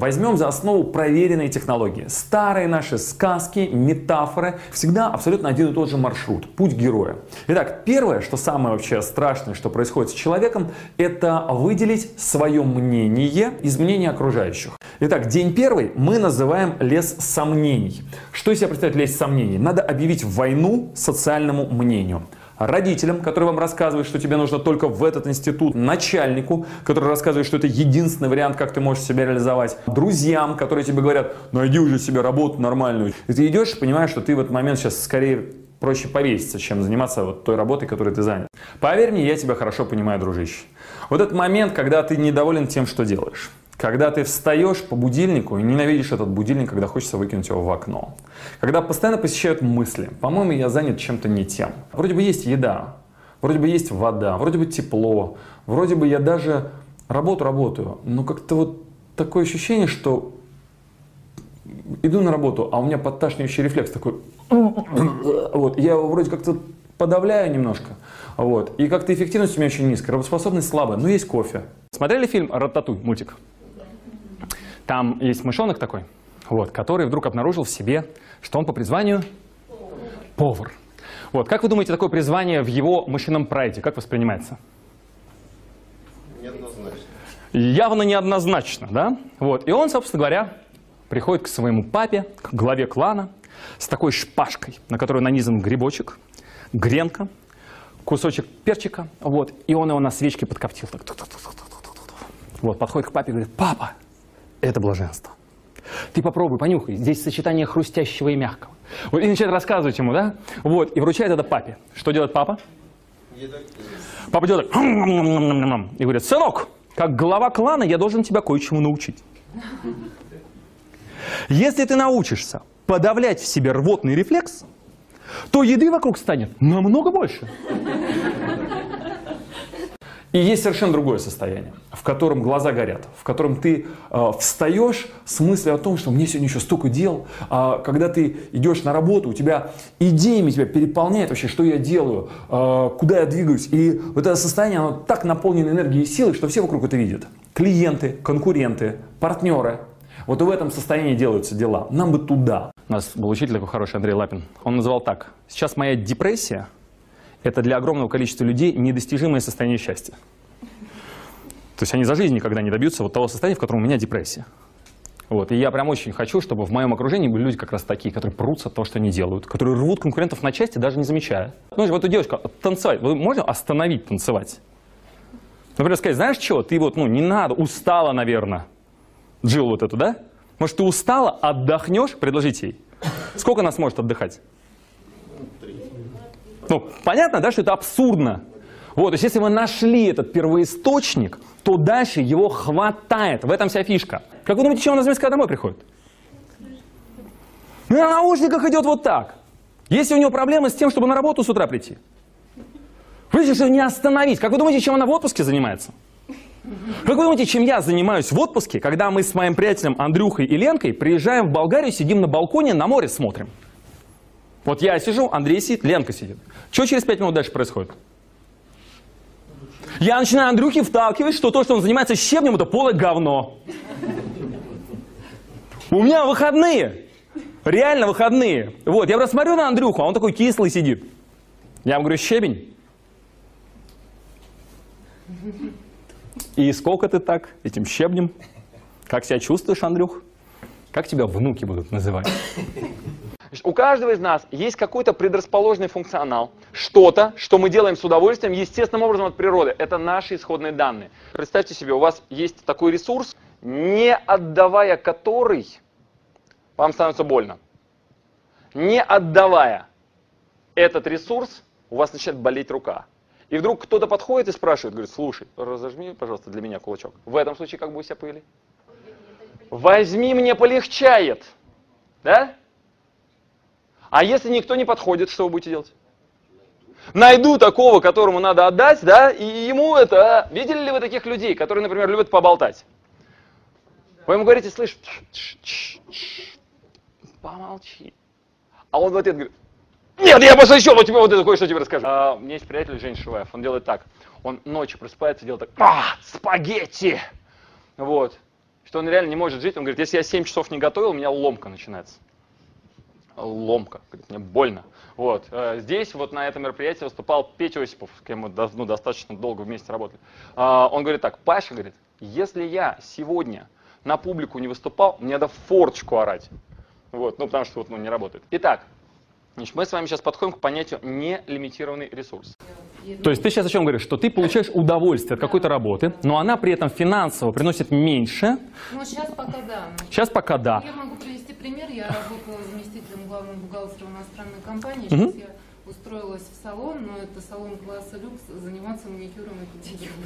Возьмем за основу проверенные технологии. Старые наши сказки, метафоры. Всегда абсолютно один и тот же маршрут. Путь героя. Итак, первое, что самое вообще страшное, что происходит с человеком, это выделить свое мнение из мнения окружающих. Итак, день первый мы называем лес сомнений. Что из себя представляет лес сомнений? Надо объявить войну социальному мнению родителям, которые вам рассказывают, что тебе нужно только в этот институт, начальнику, который рассказывает, что это единственный вариант, как ты можешь себя реализовать, друзьям, которые тебе говорят, найди уже себе работу нормальную. И ты идешь и понимаешь, что ты в этот момент сейчас скорее проще повеситься, чем заниматься вот той работой, которой ты занят. Поверь мне, я тебя хорошо понимаю, дружище. Вот этот момент, когда ты недоволен тем, что делаешь. Когда ты встаешь по будильнику и ненавидишь этот будильник, когда хочется выкинуть его в окно. Когда постоянно посещают мысли, по-моему, я занят чем-то не тем. Вроде бы есть еда, вроде бы есть вода, вроде бы тепло, вроде бы я даже работу работаю, но как-то вот такое ощущение, что иду на работу, а у меня подташнивающий рефлекс такой, вот, я его вроде как-то подавляю немножко, вот, и как-то эффективность у меня очень низкая, работоспособность слабая, но есть кофе. Смотрели фильм «Рататуй» мультик? Там есть мышонок такой, вот, который вдруг обнаружил в себе, что он по призванию повар. Вот, как вы думаете, такое призвание в его мышином прайде, как воспринимается? Неоднозначно. Явно неоднозначно, да? Вот, и он, собственно говоря, приходит к своему папе, к главе клана, с такой шпажкой, на которую нанизан грибочек, гренка, кусочек перчика, вот, и он его на свечке подкоптил. Так, вот, подходит к папе и говорит, папа, это блаженство. Ты попробуй, понюхай. Здесь сочетание хрустящего и мягкого. Вот, и начинает рассказывать ему, да? Вот, и вручает это папе. Что делает папа? Папа делает так. И говорит, сынок, как глава клана я должен тебя кое-чему научить. Если ты научишься подавлять в себе рвотный рефлекс, то еды вокруг станет намного больше. И есть совершенно другое состояние, в котором глаза горят, в котором ты э, встаешь с мыслью о том, что мне сегодня еще столько дел. А когда ты идешь на работу, у тебя идеями тебя переполняет вообще, что я делаю, э, куда я двигаюсь. И вот это состояние, оно так наполнено энергией и силой, что все вокруг это видят. Клиенты, конкуренты, партнеры. Вот в этом состоянии делаются дела. Нам бы туда. У нас был учитель такой хороший, Андрей Лапин. Он называл так. Сейчас моя депрессия это для огромного количества людей недостижимое состояние счастья. То есть они за жизнь никогда не добьются вот того состояния, в котором у меня депрессия. Вот. И я прям очень хочу, чтобы в моем окружении были люди как раз такие, которые прутся от того, что они делают, которые рвут конкурентов на части, даже не замечая. Ну, вот эту девочку танцевать, вы можно остановить танцевать? Например, сказать, знаешь что, ты вот, ну, не надо, устала, наверное. Джилл вот эту, да? Может, ты устала, отдохнешь, предложите ей. Сколько она сможет отдыхать? Ну, понятно, да, что это абсурдно. Вот, то есть если мы нашли этот первоисточник, то дальше его хватает. В этом вся фишка. Как вы думаете, чем она замеска домой приходит? Ну, на наушниках идет вот так. Если у него проблемы с тем, чтобы на работу с утра прийти. Видите, что не остановить. Как вы думаете, чем она в отпуске занимается? Как вы думаете, чем я занимаюсь в отпуске, когда мы с моим приятелем Андрюхой и Ленкой приезжаем в Болгарию, сидим на балконе, на море смотрим? Вот я сижу, Андрей сидит, Ленка сидит. Что через пять минут дальше происходит? Я начинаю Андрюхе вталкивать, что то, что он занимается щебнем, это полое говно. У меня выходные. Реально выходные. Вот, я просто смотрю на Андрюху, а он такой кислый сидит. Я ему говорю, щебень. И сколько ты так этим щебнем? Как себя чувствуешь, Андрюх? Как тебя внуки будут называть? У каждого из нас есть какой-то предрасположенный функционал, что-то, что мы делаем с удовольствием, естественным образом от природы. Это наши исходные данные. Представьте себе, у вас есть такой ресурс, не отдавая который, вам становится больно. Не отдавая этот ресурс, у вас начинает болеть рука. И вдруг кто-то подходит и спрашивает, говорит, слушай, разожми, пожалуйста, для меня кулачок. В этом случае как бы вы себя повели? Возьми, мне полегчает. Да? А если никто не подходит, что вы будете делать? Найду такого, которому надо отдать, да, и ему это... Видели ли вы таких людей, которые, например, любят поболтать? Вы ему говорите, слышь, помолчи. А он в ответ говорит, нет, я просто еще вот тебе вот это кое-что тебе расскажу. А, у меня есть приятель Жень Шуваев, он делает так. Он ночью просыпается делает так, а, спагетти! Вот. Что он реально не может жить. Он говорит, если я 7 часов не готовил, у меня ломка начинается. Ломка. Говорит, мне больно. Вот. Э, здесь вот на этом мероприятии выступал Петя Осипов, с кем мы ну, достаточно долго вместе работали. А, он говорит так, Паша, говорит, если я сегодня на публику не выступал, мне надо форточку орать. Вот, ну потому что вот, ну, не работает. Итак, значит, мы с вами сейчас подходим к понятию нелимитированный ресурс. То есть ты сейчас о чем говоришь? Что ты получаешь удовольствие от какой-то работы, но она при этом финансово приносит меньше. Ну, сейчас пока да. Сейчас пока да. Я могу привести. Я работала заместителем главного бухгалтера иностранной компании. Сейчас я устроилась в салон, но это салон класса люкс, заниматься маникюром и педикюром.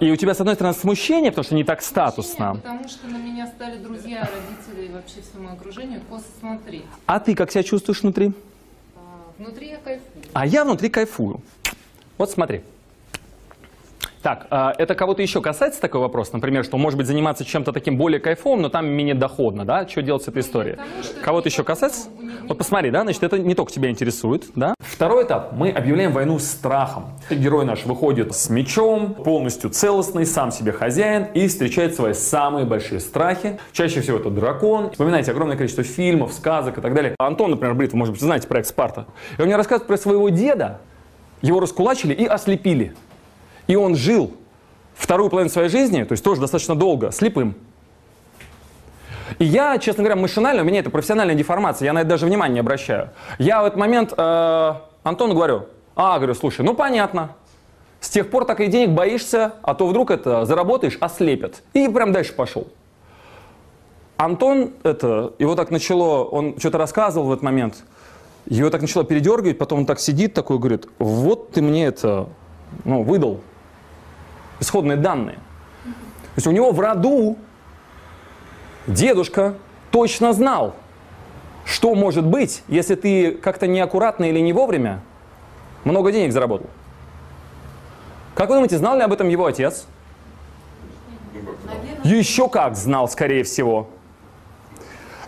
И у тебя, с одной стороны, смущение, потому что не так статусно. Смущение, потому что на меня стали друзья, родители и вообще всему окружению косо смотреть. А ты как себя чувствуешь внутри? А, внутри я кайфую. А я внутри кайфую. Вот смотри. Так, а, это кого-то еще касается такой вопрос? Например, что может быть заниматься чем-то таким более кайфовым, но там менее доходно, да? Что делать с этой историей? Кого-то еще касается? Вот посмотри, да, значит, это не только тебя интересует, да? Второй этап. Мы объявляем войну страхом. Герой наш выходит с мечом, полностью целостный, сам себе хозяин и встречает свои самые большие страхи. Чаще всего это дракон. Вспоминайте огромное количество фильмов, сказок и так далее. Антон, например, Бритов, может быть, знаете проект «Спарта». И он мне рассказывает про своего деда, его раскулачили и ослепили. И он жил вторую половину своей жизни, то есть тоже достаточно долго, слепым. И я, честно говоря, машинально, у меня это профессиональная деформация, я на это даже внимания не обращаю. Я в этот момент э, Антону говорю, а, говорю, слушай, ну понятно, с тех пор так и денег боишься, а то вдруг это заработаешь, ослепят. И прям дальше пошел. Антон, это, его так начало, он что-то рассказывал в этот момент, его так начало передергивать, потом он так сидит, такой говорит, вот ты мне это, ну, выдал исходные данные. То есть у него в роду дедушка точно знал, что может быть, если ты как-то неаккуратно или не вовремя много денег заработал. Как вы думаете, знал ли об этом его отец? Еще как знал, скорее всего.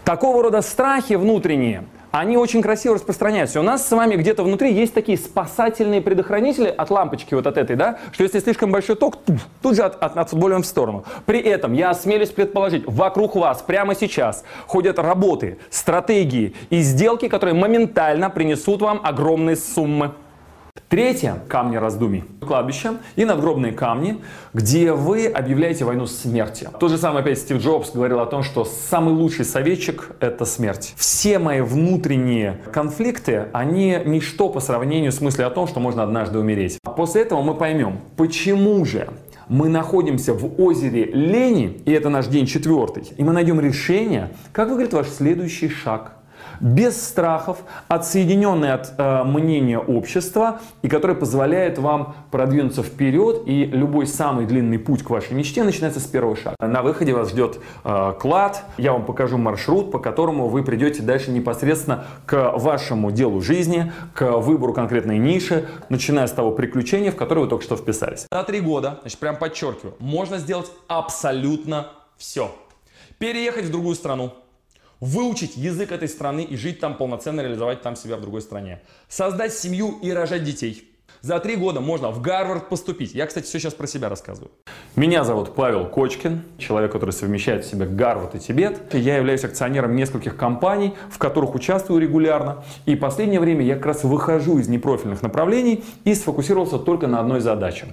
Такого рода страхи внутренние они очень красиво распространяются. у нас с вами где-то внутри есть такие спасательные предохранители от лампочки вот от этой, да, что если слишком большой ток, тут же от, от, отфутболим в сторону. При этом я осмелюсь предположить, вокруг вас прямо сейчас ходят работы, стратегии и сделки, которые моментально принесут вам огромные суммы. Третье – камни раздумий. Кладбище и надгробные камни, где вы объявляете войну смерти. То же самое опять Стив Джобс говорил о том, что самый лучший советчик – это смерть. Все мои внутренние конфликты, они ничто по сравнению с мыслью о том, что можно однажды умереть. После этого мы поймем, почему же мы находимся в озере Лени, и это наш день четвертый, и мы найдем решение, как выглядит ваш следующий шаг – без страхов, отсоединенный от э, мнения общества и который позволяет вам продвинуться вперед и любой самый длинный путь к вашей мечте начинается с первого шага. На выходе вас ждет э, клад, я вам покажу маршрут, по которому вы придете дальше непосредственно к вашему делу жизни, к выбору конкретной ниши, начиная с того приключения, в которое вы только что вписались. За три года, значит, прям подчеркиваю, можно сделать абсолютно все. Переехать в другую страну, выучить язык этой страны и жить там полноценно, реализовать там себя в другой стране. Создать семью и рожать детей. За три года можно в Гарвард поступить. Я, кстати, все сейчас про себя рассказываю. Меня зовут Павел Кочкин, человек, который совмещает в себе Гарвард и Тибет. Я являюсь акционером нескольких компаний, в которых участвую регулярно. И последнее время я как раз выхожу из непрофильных направлений и сфокусировался только на одной задаче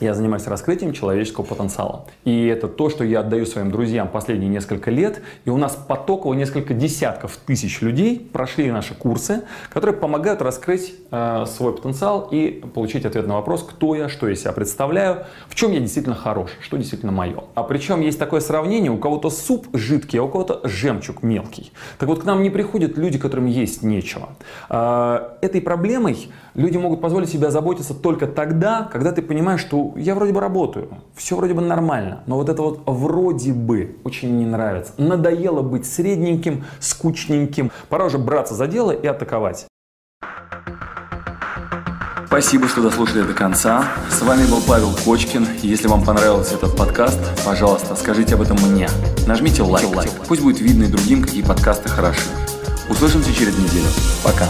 я занимаюсь раскрытием человеческого потенциала. И это то, что я отдаю своим друзьям последние несколько лет. И у нас потоково несколько десятков тысяч людей прошли наши курсы, которые помогают раскрыть э, свой потенциал и получить ответ на вопрос, кто я, что я себя представляю, в чем я действительно хорош, что действительно мое. А причем есть такое сравнение, у кого-то суп жидкий, а у кого-то жемчуг мелкий. Так вот, к нам не приходят люди, которым есть нечего. Э, этой проблемой люди могут позволить себе заботиться только тогда, когда ты понимаешь, что я вроде бы работаю, все вроде бы нормально, но вот это вот вроде бы очень не нравится. Надоело быть средненьким, скучненьким. Пора уже браться за дело и атаковать. Спасибо, что дослушали до конца. С вами был Павел Кочкин. Если вам понравился этот подкаст, пожалуйста, скажите об этом мне. Нажмите лайк. Пусть будет видно и другим, какие подкасты хороши. Услышимся через неделю. Пока.